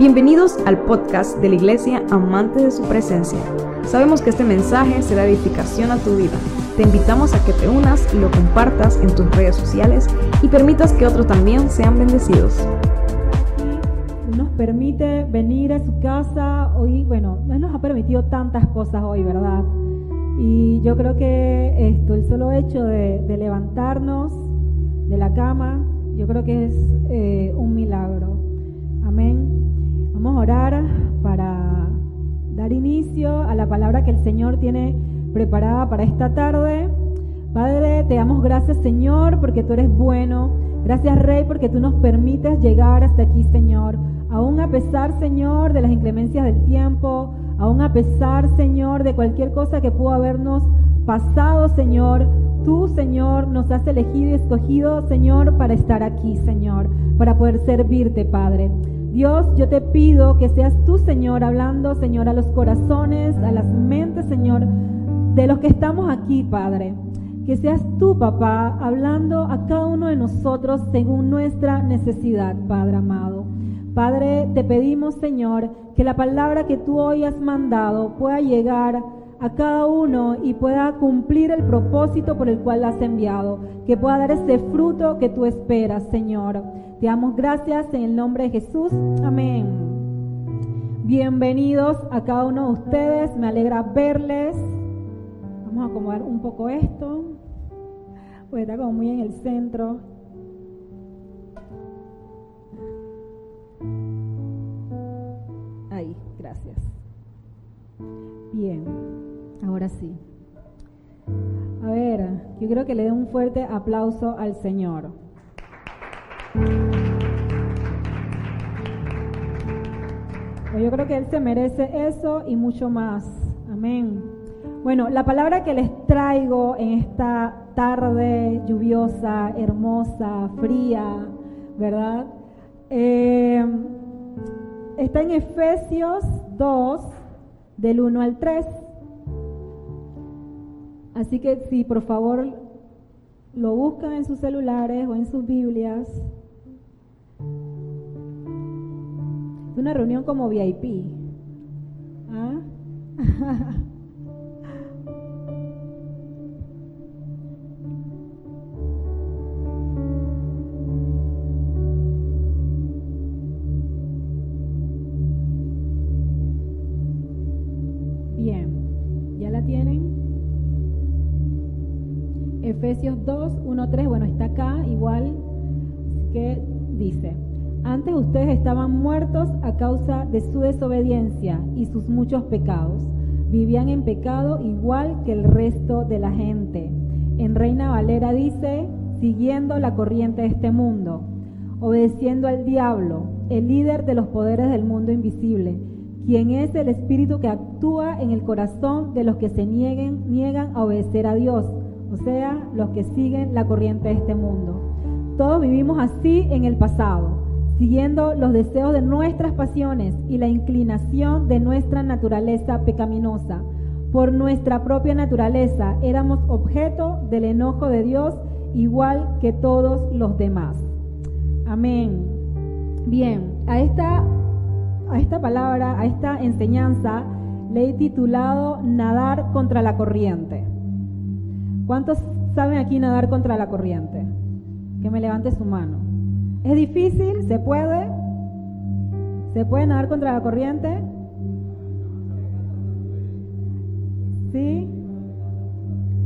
Bienvenidos al podcast de la Iglesia Amante de su Presencia. Sabemos que este mensaje será edificación a tu vida. Te invitamos a que te unas y lo compartas en tus redes sociales y permitas que otros también sean bendecidos. Nos permite venir a su casa hoy, bueno, no nos ha permitido tantas cosas hoy, ¿verdad? Y yo creo que esto, el solo hecho de, levantarnos de la cama, yo creo que es eh, un milagro. Vamos a orar para dar inicio a la palabra que el Señor tiene preparada para esta tarde. Padre, te damos gracias Señor porque tú eres bueno. Gracias Rey porque tú nos permites llegar hasta aquí Señor. Aún a pesar Señor de las inclemencias del tiempo, aún a pesar Señor de cualquier cosa que pudo habernos pasado Señor, tú Señor nos has elegido y escogido Señor para estar aquí Señor, para poder servirte Padre. Dios, yo te pido que seas tú, Señor, hablando, Señor, a los corazones, a las mentes, Señor, de los que estamos aquí, Padre. Que seas tú, papá, hablando a cada uno de nosotros según nuestra necesidad, Padre amado. Padre, te pedimos, Señor, que la palabra que tú hoy has mandado pueda llegar a cada uno y pueda cumplir el propósito por el cual has enviado, que pueda dar ese fruto que tú esperas, Señor. Te damos gracias en el nombre de Jesús. Amén. Bienvenidos a cada uno de ustedes. Me alegra verles. Vamos a acomodar un poco esto. Pues está como muy en el centro. Ahí, gracias. Bien, ahora. A ver, yo creo que le dé un fuerte aplauso al Señor. Yo creo que Él se merece eso y mucho más. Amén. Bueno, la palabra que les traigo en esta tarde lluviosa, hermosa, fría, ¿verdad? Eh, está en Efesios 2, del 1 al 3. Así que si por favor lo buscan en sus celulares o en sus Biblias, Es una reunión como VIP. ¿Ah? Bien, ¿ya la tienen? Efesios 2, 1, 3, bueno, está acá igual que dice. Antes ustedes estaban muertos a causa de su desobediencia y sus muchos pecados. Vivían en pecado igual que el resto de la gente. En Reina Valera dice, siguiendo la corriente de este mundo, obedeciendo al diablo, el líder de los poderes del mundo invisible, quien es el espíritu que actúa en el corazón de los que se nieguen, niegan a obedecer a Dios, o sea, los que siguen la corriente de este mundo. Todos vivimos así en el pasado siguiendo los deseos de nuestras pasiones y la inclinación de nuestra naturaleza pecaminosa. Por nuestra propia naturaleza éramos objeto del enojo de Dios igual que todos los demás. Amén. Bien, a esta, a esta palabra, a esta enseñanza, le he titulado Nadar contra la corriente. ¿Cuántos saben aquí nadar contra la corriente? Que me levante su mano. ¿Es difícil? ¿Se puede? ¿Se puede nadar contra la corriente? ¿Sí?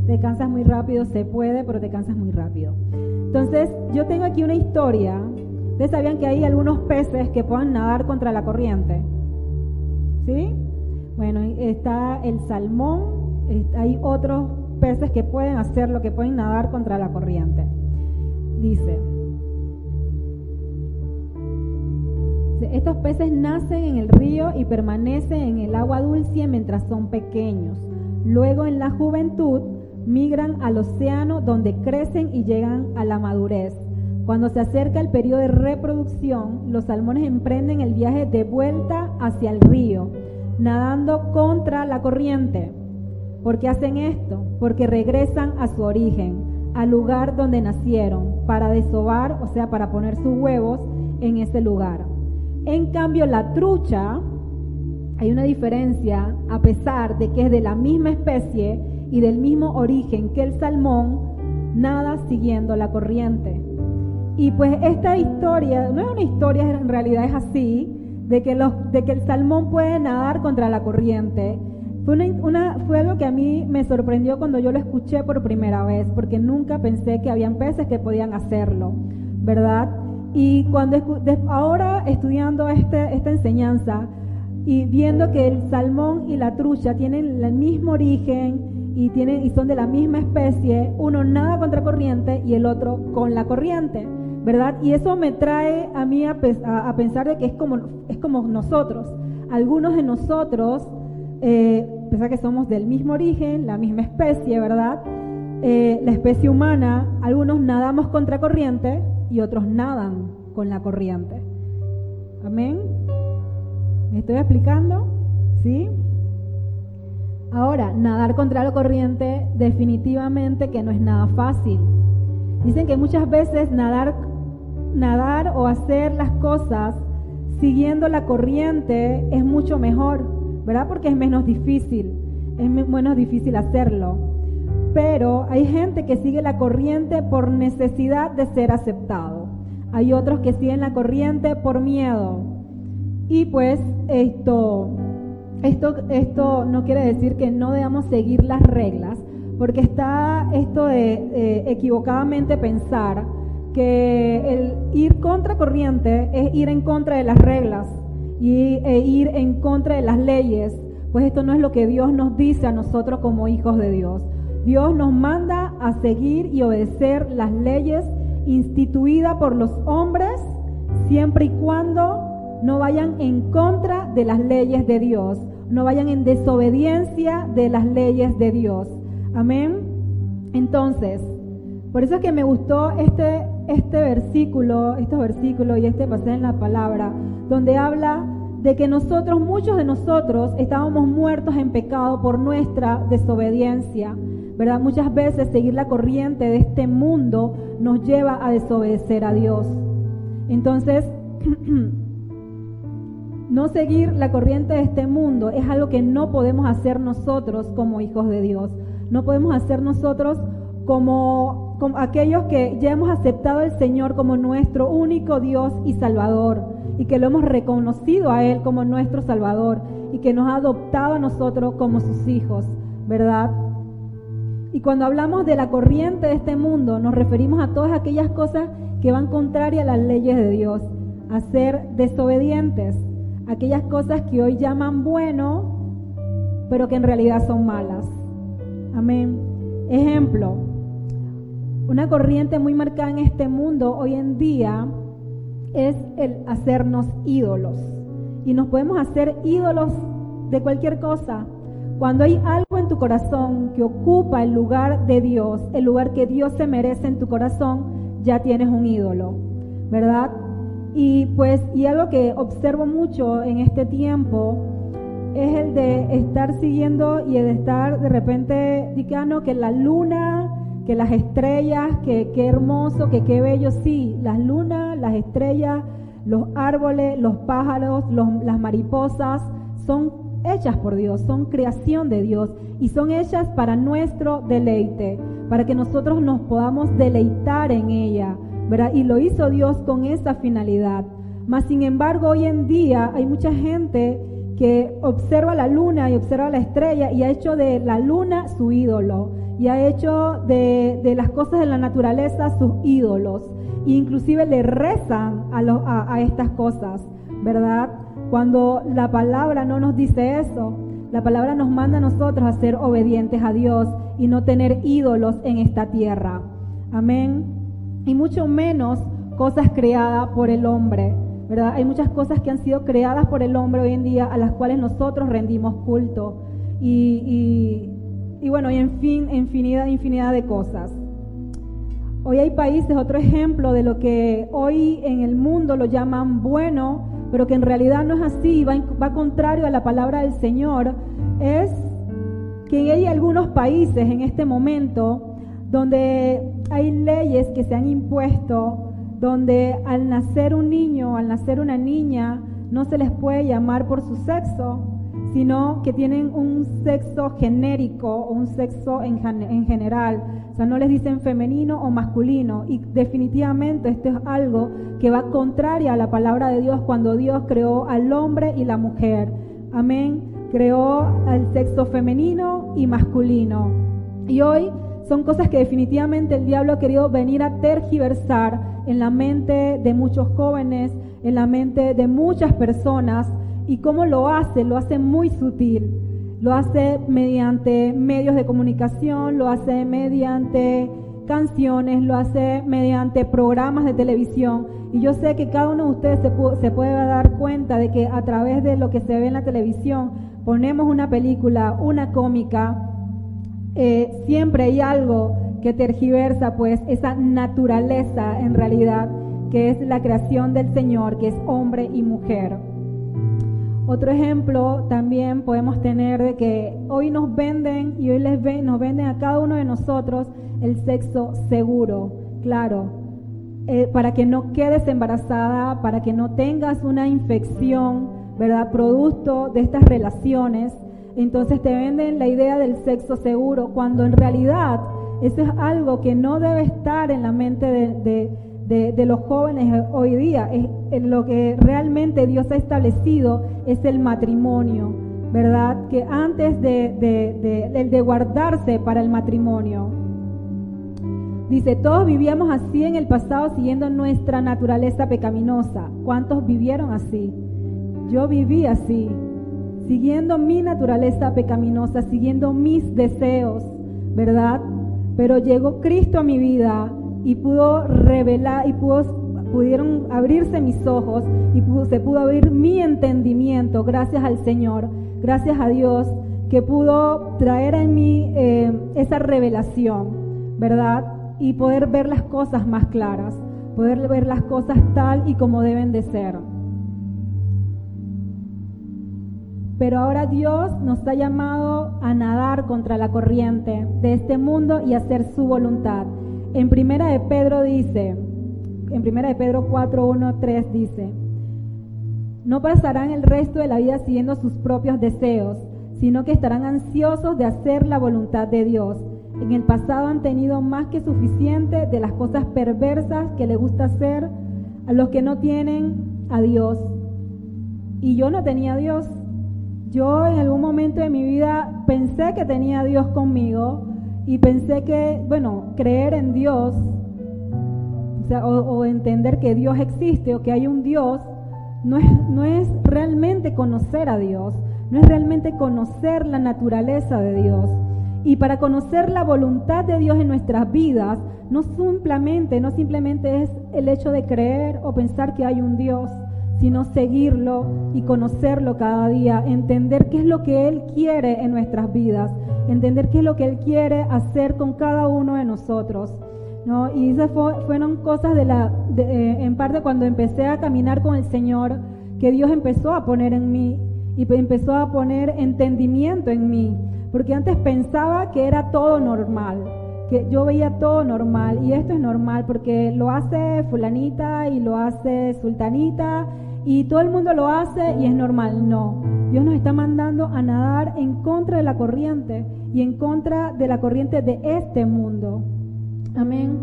Te cansas muy rápido, se puede, pero te cansas muy rápido. Entonces, yo tengo aquí una historia. Ustedes sabían que hay algunos peces que puedan nadar contra la corriente. ¿Sí? Bueno, está el salmón, hay otros peces que pueden hacerlo, que pueden nadar contra la corriente. Dice, Estos peces nacen en el río y permanecen en el agua dulce mientras son pequeños. Luego en la juventud migran al océano donde crecen y llegan a la madurez. Cuando se acerca el periodo de reproducción, los salmones emprenden el viaje de vuelta hacia el río, nadando contra la corriente. ¿Por qué hacen esto? Porque regresan a su origen, al lugar donde nacieron, para desovar, o sea, para poner sus huevos en ese lugar. En cambio, la trucha, hay una diferencia, a pesar de que es de la misma especie y del mismo origen que el salmón, nada siguiendo la corriente. Y pues esta historia, no es una historia, en realidad es así, de que, los, de que el salmón puede nadar contra la corriente. Fue, una, fue algo que a mí me sorprendió cuando yo lo escuché por primera vez, porque nunca pensé que habían peces que podían hacerlo, ¿verdad? Y cuando ahora estudiando este, esta enseñanza y viendo que el salmón y la trucha tienen el mismo origen y, tienen, y son de la misma especie, uno nada contra corriente y el otro con la corriente. ¿verdad? Y eso me trae a mí a, pensar de que es como, es como nosotros. Algunos de nosotros, eh, pensar que somos del mismo origen, la misma especie, ¿verdad? Eh, la especie humana, algunos nadamos contra corriente y otros nadan con la corriente. Amén. ¿Me estoy explicando? ¿Sí? Ahora, nadar contra la corriente definitivamente que no es nada fácil. Dicen que muchas veces nadar nadar o hacer las cosas siguiendo la corriente es mucho mejor, ¿verdad? Porque es menos difícil, es menos difícil hacerlo. Pero hay gente que sigue la corriente por necesidad de ser aceptado. Hay otros que siguen la corriente por miedo. Y pues esto, esto, esto no quiere decir que no debamos seguir las reglas, porque está esto de equivocadamente pensar que el ir contra corriente es ir en contra de las reglas y, e ir en contra de las leyes, pues esto no es lo que Dios nos dice a nosotros como hijos de Dios. Dios nos manda a seguir y obedecer las leyes instituidas por los hombres siempre y cuando no vayan en contra de las leyes de Dios, no vayan en desobediencia de las leyes de Dios. Amén. Entonces, por eso es que me gustó este, este versículo, estos versículos y este pasaje en la palabra, donde habla de que nosotros, muchos de nosotros, estábamos muertos en pecado por nuestra desobediencia. ¿Verdad? Muchas veces seguir la corriente de este mundo nos lleva a desobedecer a Dios. Entonces, no seguir la corriente de este mundo es algo que no podemos hacer nosotros como hijos de Dios. No podemos hacer nosotros como, aquellos que ya hemos aceptado al Señor como nuestro único Dios y Salvador y que lo hemos reconocido a Él como nuestro Salvador y que nos ha adoptado a nosotros como sus hijos, ¿verdad? Y cuando hablamos de la corriente de este mundo, nos referimos a todas aquellas cosas que van contrarias a las leyes de Dios, a ser desobedientes, aquellas cosas que hoy llaman bueno, pero que en realidad son malas. Amén. Ejemplo, una corriente muy marcada en este mundo hoy en día es el hacernos ídolos. Y nos podemos hacer ídolos de cualquier cosa. Cuando hay algo en tu corazón que ocupa el lugar de Dios, el lugar que Dios se merece en tu corazón, ya tienes un ídolo, ¿verdad? Y pues, y algo que observo mucho en este tiempo es el de estar siguiendo y de estar de repente, dicando que la luna que las estrellas, que qué hermoso, que qué bello, sí, las lunas, las estrellas, los árboles, los pájaros, las mariposas, son hechas por Dios, son creación de Dios y son hechas para nuestro deleite, para que nosotros nos podamos deleitar en ella, ¿verdad? Y lo hizo Dios con esa finalidad. Mas, sin embargo, hoy en día hay mucha gente que observa la luna y observa la estrella y ha hecho de la luna su ídolo y ha hecho de, las cosas de la naturaleza sus ídolos. E inclusive le rezan a, a estas cosas, ¿verdad? Cuando la palabra no nos dice eso, la palabra nos manda a nosotros a ser obedientes a Dios y no tener ídolos en esta tierra. Amén. Y mucho menos cosas creadas por el hombre. ¿Verdad? Hay muchas cosas que han sido creadas por el hombre hoy en día a las cuales nosotros rendimos culto. Y, y bueno, y en fin, infinidad, infinidad de cosas. Hoy hay países, otro ejemplo de lo que hoy en el mundo lo llaman bueno, pero que en realidad no es así, va, va contrario a la palabra del Señor, es que hay algunos países en este momento donde hay leyes que se han impuesto, donde al nacer un niño, al nacer una niña, no se les puede llamar por su sexo, sino que tienen un sexo genérico o un sexo en, en, general. O sea, no les dicen femenino o masculino. Y definitivamente esto es algo que va contraria a la palabra de Dios cuando Dios creó al hombre y la mujer. Amén. Creó al sexo femenino y masculino. Y hoy son cosas que definitivamente el diablo ha querido venir a tergiversar en la mente de muchos jóvenes, en la mente de muchas personas ¿Y cómo lo hace? Lo hace muy sutil. Lo hace mediante medios de comunicación, lo hace mediante canciones, lo hace mediante programas de televisión. Y yo sé que cada uno de ustedes se, puede dar cuenta de que a través de lo que se ve en la televisión, ponemos una película, una cómica, eh, siempre hay algo que tergiversa pues esa naturaleza en realidad que es la creación del Señor, que es hombre y mujer. Otro ejemplo también podemos tener de que hoy nos venden y hoy les ven, nos venden a cada uno de nosotros el sexo seguro, claro, eh, para que no quedes embarazada, para que no tengas una infección, ¿verdad? Producto de estas relaciones. Entonces te venden la idea del sexo seguro, cuando en realidad eso es algo que no debe estar en la mente de de, los jóvenes hoy día. Es, lo que realmente Dios ha establecido es el matrimonio, ¿verdad? Que antes de, guardarse para el matrimonio. Dice, todos vivíamos así en el pasado siguiendo nuestra naturaleza pecaminosa. ¿Cuántos vivieron así? Yo viví así, siguiendo mi naturaleza pecaminosa, siguiendo mis deseos, ¿verdad? Pero llegó Cristo a mi vida y pudo revelar y pudo, pudieron abrirse mis ojos y se pudo abrir mi entendimiento gracias al Señor, gracias a Dios que pudo traer en mí eh, esa revelación, ¿verdad? Y poder ver las cosas más claras, poder ver las cosas tal y como deben de ser. Pero ahora Dios nos ha llamado a nadar contra la corriente de este mundo y hacer su voluntad. En primera de Pedro dice, en primera de Pedro 4, 1, 3 dice, no pasarán el resto de la vida siguiendo sus propios deseos, sino que estarán ansiosos de hacer la voluntad de Dios. En el pasado han tenido más que suficiente de las cosas perversas que le gusta hacer a los que no tienen a Dios. Y yo no tenía a Dios. Yo en algún momento de mi vida pensé que tenía a Dios conmigo, y pensé que, bueno, creer en Dios, o, entender que Dios existe o que hay un Dios, no es, no es realmente conocer a Dios, no es realmente conocer la naturaleza de Dios. Y para conocer la voluntad de Dios en nuestras vidas, no simplemente, no simplemente es el hecho de creer o pensar que hay un Dios, sino seguirlo y conocerlo cada día, entender qué es lo que Él quiere en nuestras vidas, entender qué es lo que Él quiere hacer con cada uno de nosotros. ¿no? Y esas fueron cosas de la, eh, en parte cuando empecé a caminar con el Señor, que Dios empezó a poner en mí y empezó a poner entendimiento en mí, porque antes pensaba que era todo normal, que yo veía todo normal y esto es normal porque lo hace fulanita y lo hace sultanita y todo el mundo lo hace y es normal. No, Dios nos está mandando a nadar en contra de la corriente y en contra de la corriente de este mundo. Amén.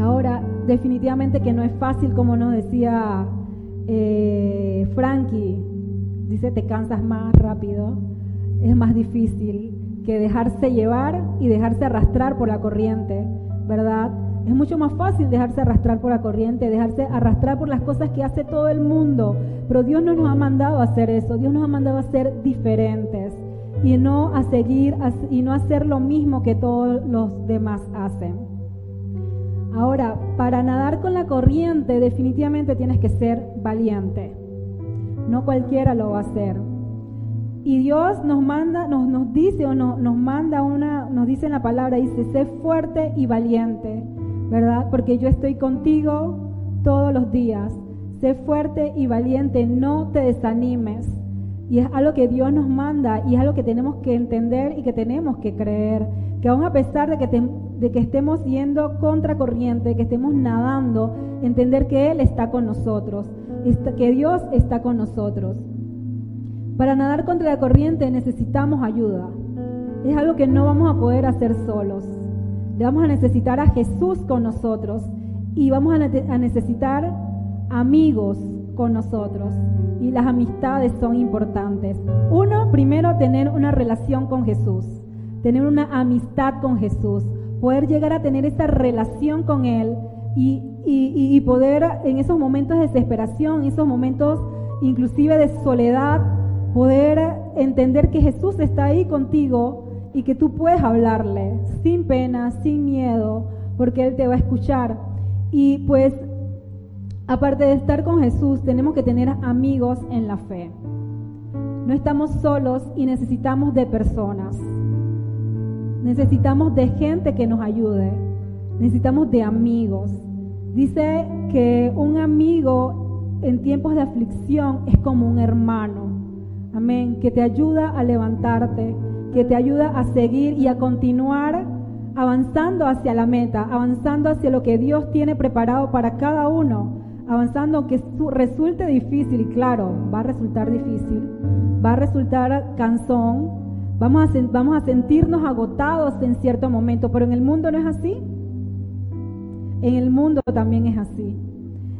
Ahora, definitivamente que no es fácil, como nos decía eh, Frankie, dice, te cansas más rápido, es más difícil que dejarse llevar y dejarse arrastrar por la corriente, ¿verdad? Es mucho más fácil dejarse arrastrar por la corriente, dejarse arrastrar por las cosas que hace todo el mundo. Pero Dios no nos ha mandado a hacer eso. Dios nos ha mandado a ser diferentes y no a seguir y no a hacer lo mismo que todos los demás hacen. Ahora, para nadar con la corriente definitivamente tienes que ser valiente. No cualquiera lo va a hacer. Y Dios nos manda, nos, nos dice o no, nos manda una, nos dice en la palabra, dice, sé fuerte y valiente. ¿verdad? Porque yo estoy contigo todos los días. Sé fuerte y valiente, no te desanimes. Y es algo que Dios nos manda y es algo que tenemos que entender y que tenemos que creer. Que aún a pesar de que, de que estemos yendo contra corriente, que estemos nadando, entender que Él está con nosotros, que Dios está con nosotros. Para nadar contra la corriente necesitamos ayuda. Es algo que no vamos a poder hacer solos. Le vamos a necesitar a Jesús con nosotros y vamos a necesitar amigos con nosotros. Y las amistades son importantes. Uno, primero, tener una relación con Jesús, tener una amistad con Jesús, poder llegar a tener esa relación con Él y, y, poder en esos momentos de desesperación, esos momentos inclusive de soledad, poder entender que Jesús está ahí contigo y que tú puedes hablarle sin pena, sin miedo, porque Él te va a escuchar. Y pues, aparte de estar con Jesús, tenemos que tener amigos en la fe. No estamos solos y necesitamos de personas. Necesitamos de gente que nos ayude. Necesitamos de amigos. Dice que un amigo en tiempos de aflicción es como un hermano. Amén. Que te ayuda a levantarte, que te ayuda a seguir y a continuar avanzando hacia la meta, avanzando hacia lo que Dios tiene preparado para cada uno, avanzando aunque resulte difícil, y claro, va a resultar difícil, va a resultar cansón, vamos a, vamos a sentirnos agotados en cierto momento, pero en el mundo no es así. En el mundo también es así.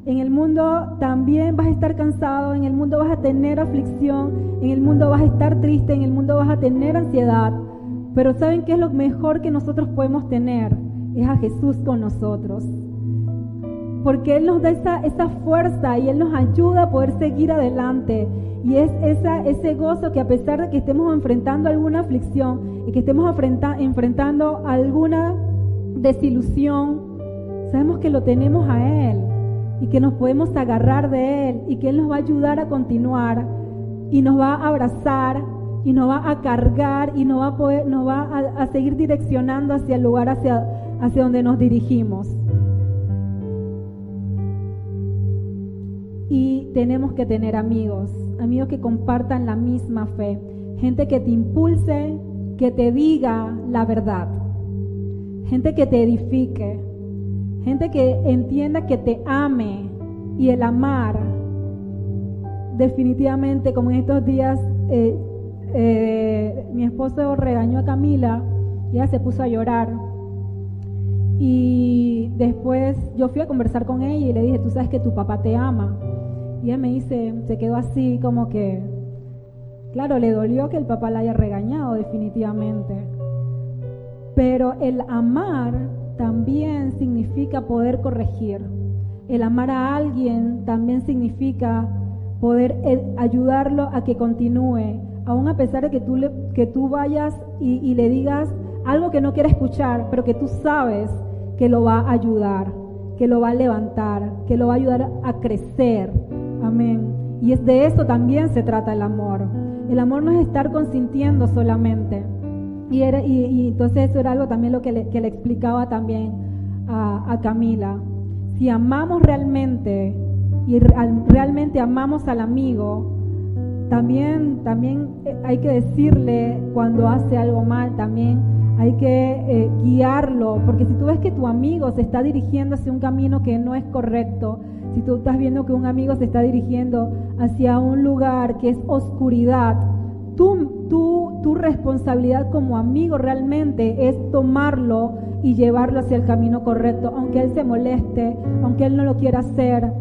En el mundo también vas a estar cansado, en el mundo vas a tener aflicción, en el mundo vas a estar triste, en el mundo vas a tener ansiedad. Pero ¿saben qué es lo mejor que nosotros podemos tener? Es a Jesús con nosotros. Porque Él nos da esa, esa fuerza y Él nos ayuda a poder seguir adelante. Y es esa, ese gozo que a pesar de que estemos enfrentando alguna aflicción y que estemos enfrentando alguna desilusión, sabemos que lo tenemos a Él y que nos podemos agarrar de Él y que Él nos va a ayudar a continuar y nos va a abrazar y nos va a cargar y nos va a, poder, nos va a, seguir direccionando hacia el lugar hacia, hacia donde nos dirigimos. Y tenemos que tener amigos, amigos que compartan la misma fe, gente que te impulse, que te diga la verdad, gente que te edifique, Gente que entienda que te ame y el amar, definitivamente, como en estos días, eh, eh, mi esposo regañó a Camila y ella se puso a llorar. Y después yo fui a conversar con ella y le dije, tú sabes que tu papá te ama. Y ella me dice, se quedó así como que, claro, le dolió que el papá la haya regañado definitivamente. Pero el amar también significa poder corregir. El amar a alguien también significa poder eh, ayudarlo a que continúe, aun a pesar de que tú, le, que tú vayas y, le digas algo que no quiere escuchar, pero que tú sabes que lo va a ayudar, que lo va a levantar, que lo va a ayudar a crecer. Amén. Y es de eso también se trata el amor. El amor no es estar consintiendo solamente. Y, era, y, entonces eso era algo también lo que le, que le explicaba también a, a, Camila. Si amamos realmente y realmente amamos al amigo, también, también eh, hay que decirle cuando hace algo mal, también hay que eh, guiarlo, porque si tú ves que tu amigo se está dirigiendo hacia un camino que no es correcto, si tú estás viendo que un amigo se está dirigiendo hacia un lugar que es oscuridad, tu, tu, responsabilidad como amigo realmente es tomarlo y llevarlo hacia el camino correcto, aunque él se moleste, aunque él no lo quiera hacer,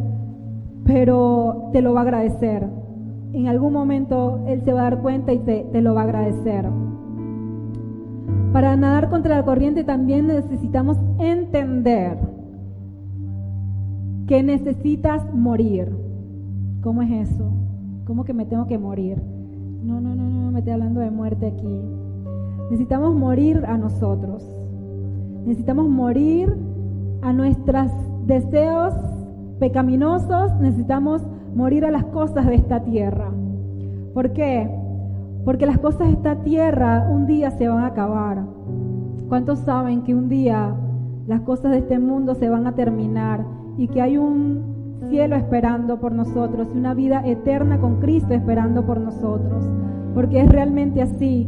pero te lo va a agradecer. En algún momento él se va a dar cuenta y te, te lo va a agradecer. Para nadar contra la corriente también necesitamos entender que necesitas morir. ¿Cómo es eso? ¿Cómo que me tengo que morir? No, no, no, no, me estoy hablando de muerte aquí. Necesitamos morir a nosotros. Necesitamos morir a nuestros deseos pecaminosos. Necesitamos morir a las cosas de esta tierra. ¿Por qué? Porque las cosas de esta tierra un día se van a acabar. ¿Cuántos saben que un día las cosas de este mundo se van a terminar y que hay un cielo esperando por nosotros una vida eterna con Cristo esperando por nosotros. Porque es realmente así.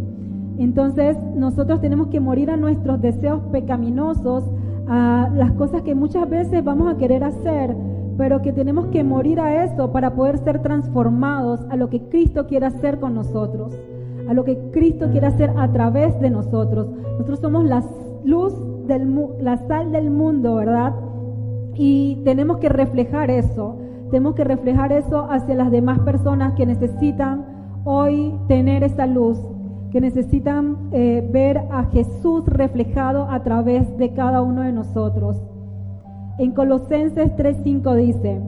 Entonces nosotros tenemos que morir a nuestros deseos pecaminosos, a las cosas que muchas veces vamos a querer hacer, pero que tenemos que morir a eso para poder ser transformados a lo que Cristo quiere hacer con nosotros, a lo que Cristo quiere hacer a través de nosotros. Nosotros somos la luz del la sal del mundo, ¿verdad? Y tenemos que reflejar eso. Tenemos que reflejar eso hacia las demás personas que necesitan hoy tener esa luz, que necesitan eh, ver a Jesús reflejado a través de cada uno de nosotros. En Colosenses 3:5 dice,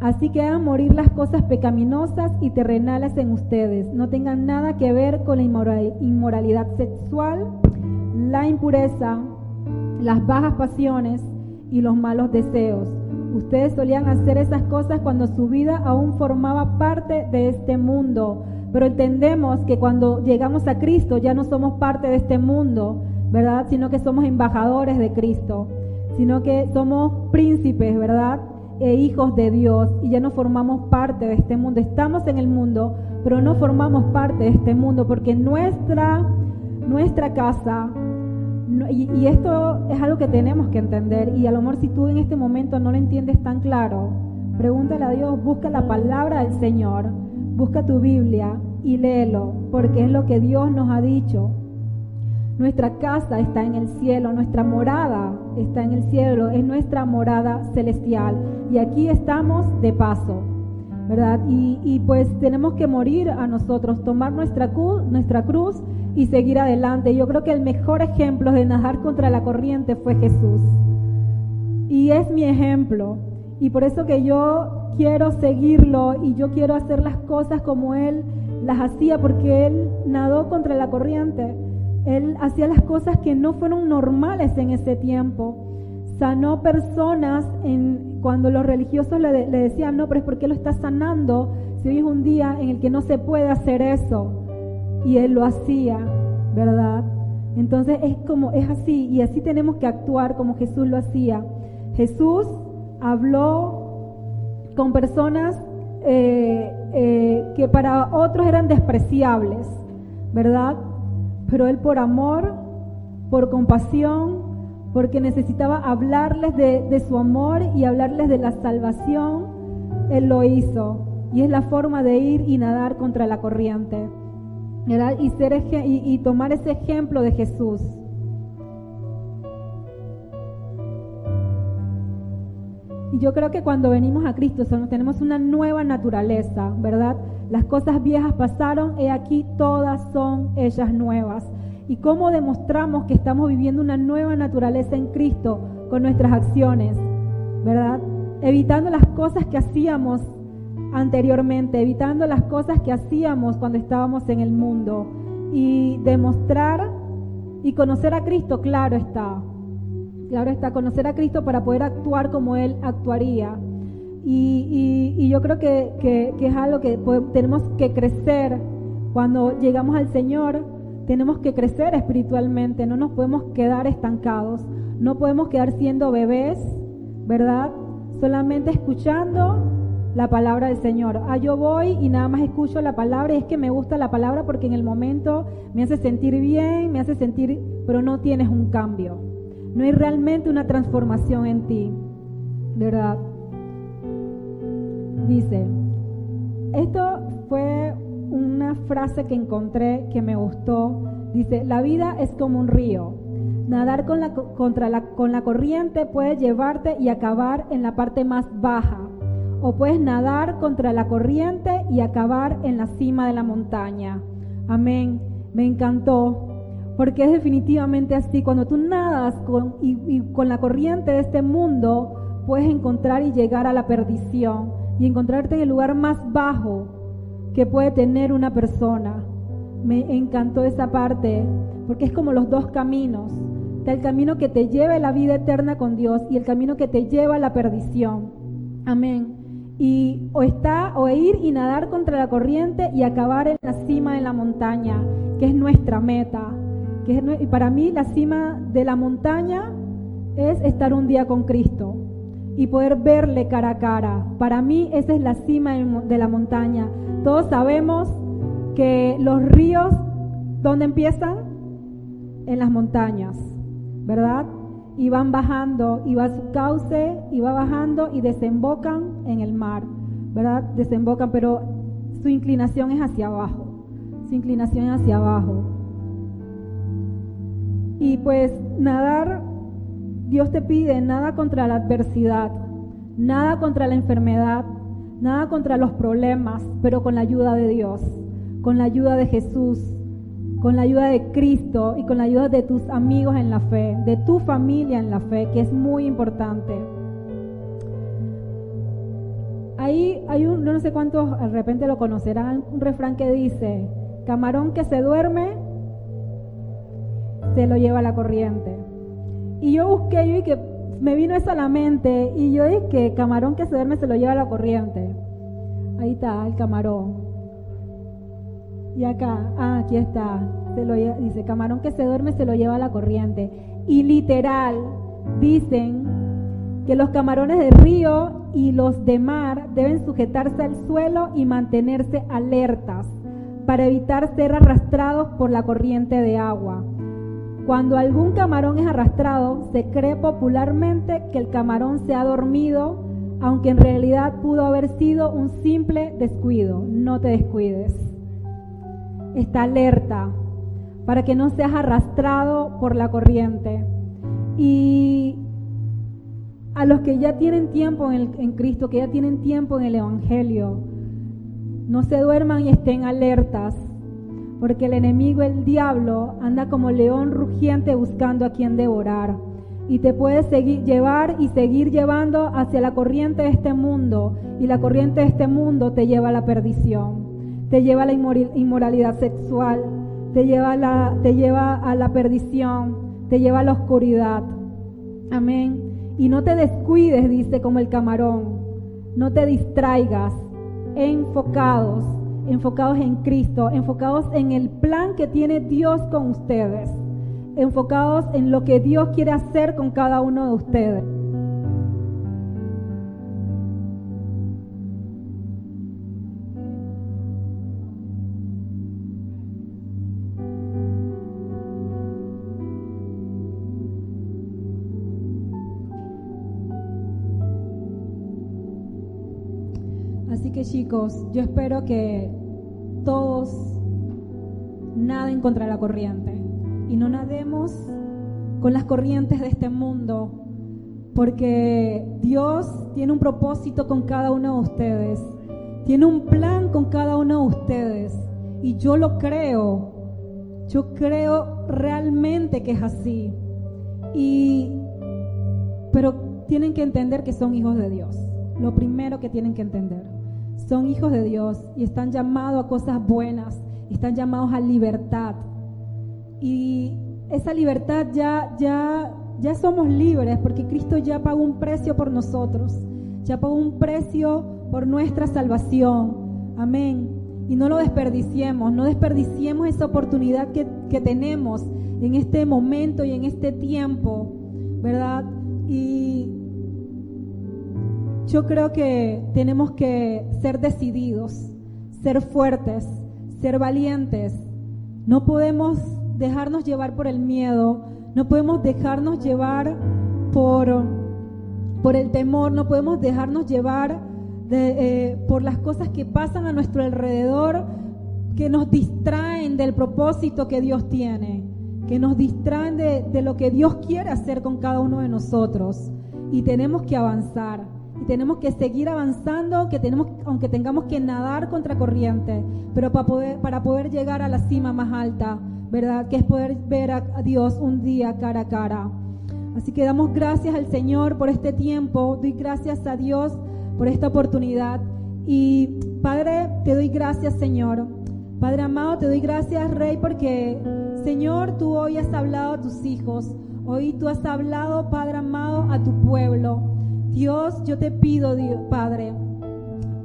Así que hagan morir las cosas pecaminosas y terrenales en ustedes. No tengan nada que ver con la inmoralidad sexual, la impureza, las bajas pasiones y los malos deseos. Ustedes solían hacer esas cosas cuando su vida aún formaba parte de este mundo. Pero entendemos que cuando llegamos a Cristo ya no somos parte de este mundo, ¿verdad? Sino que somos embajadores de Cristo sino que somos príncipes, ¿verdad? E hijos de Dios y ya no formamos parte de este mundo. Estamos en el mundo, pero no formamos parte de este mundo porque nuestra, nuestra casa, y, esto es algo que tenemos que entender, y a lo mejor si tú en este momento no lo entiendes tan claro, pregúntale a Dios, busca la palabra del Señor, busca tu Biblia y léelo, porque es lo que Dios nos ha dicho. Nuestra casa está en el cielo, nuestra morada está en el cielo, es nuestra morada celestial. Y aquí estamos de paso, ¿verdad? Y, pues tenemos que morir a nosotros, tomar nuestra cruz y seguir adelante. Yo creo que el mejor ejemplo de nadar contra la corriente fue Jesús. Y es mi ejemplo. Y por eso que yo quiero seguirlo y yo quiero hacer las cosas como Él las hacía, porque Él nadó contra la corriente él hacía las cosas que no fueron normales en ese tiempo. Sanó personas en, cuando los religiosos le, decían, no, pero es porque lo está sanando si hoy es un día en el que no se puede hacer eso. Y él lo hacía, ¿verdad? Entonces es como, es así, y así tenemos que actuar como Jesús lo hacía. Jesús habló con personas eh, eh, que para otros eran despreciables, ¿verdad? pero Él por amor, por compasión, porque necesitaba hablarles de, su amor y hablarles de la salvación, Él lo hizo. Y es la forma de ir y nadar contra la corriente. Y, ser, y, y tomar ese ejemplo de Jesús. Y yo creo que cuando venimos a Cristo tenemos una nueva naturaleza, ¿verdad? Las cosas viejas pasaron, y aquí todas son ellas nuevas. ¿Y cómo demostramos que estamos viviendo una nueva naturaleza en Cristo con nuestras acciones? ¿Verdad? Evitando las cosas que hacíamos anteriormente, evitando las cosas que hacíamos cuando estábamos en el mundo. Y demostrar y conocer a Cristo, claro está. Claro está, conocer a Cristo para poder actuar como Él actuaría. Y, yo creo que, es algo que tenemos que crecer cuando llegamos al Señor. Tenemos que crecer espiritualmente, no nos podemos quedar estancados, no podemos quedar siendo bebés, ¿verdad? Solamente escuchando la palabra del Señor. Ah, yo voy y nada más escucho la palabra y es que me gusta la palabra porque en el momento me hace sentir bien, me hace sentir, pero no tienes un cambio. No hay realmente una transformación en ti, ¿verdad? Dice, esto fue una frase que encontré que me gustó. Dice, la vida es como un río. Nadar con la, contra la, con la corriente puede llevarte y acabar en la parte más baja. O puedes nadar contra la corriente y acabar en la cima de la montaña. Amén. Me encantó. Porque es definitivamente así. Cuando tú nadas con, y con la corriente de este mundo, puedes encontrar y llegar a la perdición y encontrarte en el lugar más bajo que puede tener una persona. Me encantó esa parte, porque es como los dos caminos. El camino que te lleva a la vida eterna con Dios y el camino que te lleva a la perdición. Amén. Y o está o ir y nadar contra la corriente y acabar en la cima de la montaña, que es nuestra meta. Que y para mí la cima de la montaña es estar un día con Cristo y poder verle cara a cara. Para mí esa es la cima de la montaña. Todos sabemos que los ríos ¿dónde empiezan? En las montañas, ¿verdad? Y van bajando, y va su cauce, y va bajando y desembocan en el mar, ¿verdad? Desembocan, pero su inclinación es hacia abajo, su inclinación es hacia abajo. Y pues nadar, Dios te pide nada contra la adversidad, nada contra la enfermedad, nada contra los problemas, pero con la ayuda de Dios, con la ayuda de Jesús, con la ayuda de Cristo y con la ayuda de tus amigos en la fe, de tu familia en la fe, que es muy importante. Ahí hay un, no sé cuántos de repente lo conocerán, un refrán que dice, camarón que se duerme, se lo lleva la corriente. Y yo busqué, yo y que me vino eso a la mente, y yo dije que camarón que se duerme se lo lleva la corriente. Ahí está, el camarón. Y acá, ah, aquí está, se lo dice, camarón que se duerme se lo lleva la corriente. Y literal, dicen que los camarones de río y los de mar deben sujetarse al suelo y mantenerse alertas para evitar ser arrastrados por la corriente de agua. Cuando algún camarón es arrastrado, se cree popularmente que el camarón se ha dormido, aunque en realidad pudo haber sido un simple descuido. No te descuides. Está alerta para que no seas arrastrado por la corriente. Y a los que ya tienen tiempo en, en Cristo, que ya tienen tiempo en el Evangelio, no se duerman y estén alertas porque el enemigo, el diablo, anda como león rugiente buscando a quien devorar. Y te puede seguir, llevar y seguir llevando hacia la corriente de este mundo. Y la corriente de este mundo te lleva a la perdición, te lleva a la inmoralidad sexual, te lleva a la, te lleva a la perdición, te lleva a la oscuridad. Amén. Y no te descuides, dice como el camarón. No te distraigas, enfocados enfocados en Cristo, enfocados en el plan que tiene Dios con ustedes, enfocados en lo que Dios quiere hacer con cada uno de ustedes. Chicos, yo espero que todos naden contra la corriente. Y no nademos con las corrientes de este mundo, porque Dios tiene un propósito con cada uno de ustedes, tiene un plan con cada uno de ustedes. Y yo lo creo, yo creo realmente que es así. Y pero tienen que entender que son hijos de Dios. Lo primero que tienen que entender son hijos de Dios y están llamados a cosas buenas, están llamados a libertad. Y esa libertad ya, ya, ya somos libres porque Cristo ya pagó un precio por nosotros, ya pagó un precio por nuestra salvación. Amén. Y no lo desperdiciemos, no desperdiciemos esa oportunidad que, que tenemos en este momento y en este tiempo, ¿verdad? Y yo creo que tenemos que ser decididos, ser fuertes, ser valientes. No podemos dejarnos llevar por el miedo, no podemos dejarnos llevar por, por el temor, no podemos dejarnos llevar eh, por las cosas que pasan a nuestro alrededor, que nos distraen del propósito que Dios tiene, que nos distraen de, de lo que Dios quiere hacer con cada uno de nosotros. Y tenemos que avanzar y tenemos que seguir avanzando, que tenemos, aunque tengamos que nadar contra corriente, pero para poder, para poder llegar a la cima más alta, ¿verdad? Que es poder ver a, Dios un día cara a cara. Así que damos gracias al Señor por este tiempo, doy gracias a Dios por esta oportunidad. Y Padre, te doy gracias, Señor. Padre amado, te doy gracias, Rey, porque, Señor, tú hoy has hablado a tus hijos. Hoy tú has hablado, Padre amado, a tu pueblo. Dios, yo te pido, Padre,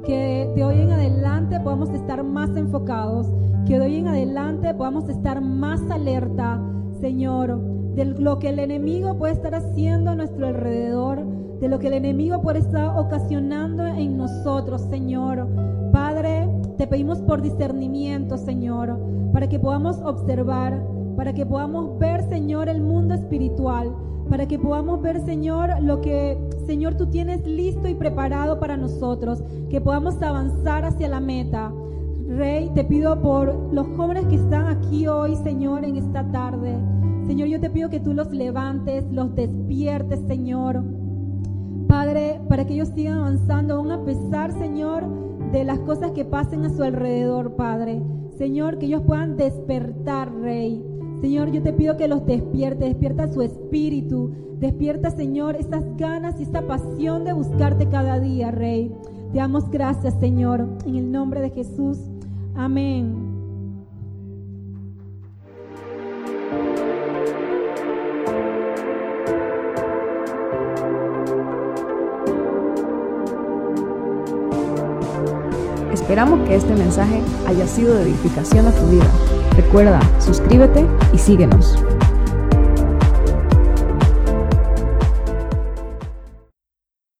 que de hoy en adelante podamos estar más enfocados, que de hoy en adelante podamos estar más alerta, Señor, de lo que el enemigo puede estar haciendo a nuestro alrededor, de lo que el enemigo puede estar ocasionando en nosotros, Señor. Padre, te pedimos por discernimiento, Señor, para que podamos observar, para que podamos ver, Señor, el mundo espiritual, para que podamos ver, Señor, lo que, Señor, tú tienes listo y preparado para nosotros, que podamos avanzar hacia la meta. Rey, te pido por los jóvenes que están aquí hoy, Señor, en esta tarde. Señor, yo te pido que tú los levantes, los despiertes, Señor. Padre, para que ellos sigan avanzando, aún a pesar, Señor, de las cosas que pasen a su alrededor, Padre. Señor, que ellos puedan despertar, Rey. Señor, yo te pido que los despierte, despierta su espíritu, despierta, Señor, esas ganas y esa pasión de buscarte cada día, Rey. Te damos gracias, Señor, en el nombre de Jesús. Amén. Esperamos que este mensaje haya sido de edificación a tu vida. Recuerda, suscríbete y síguenos.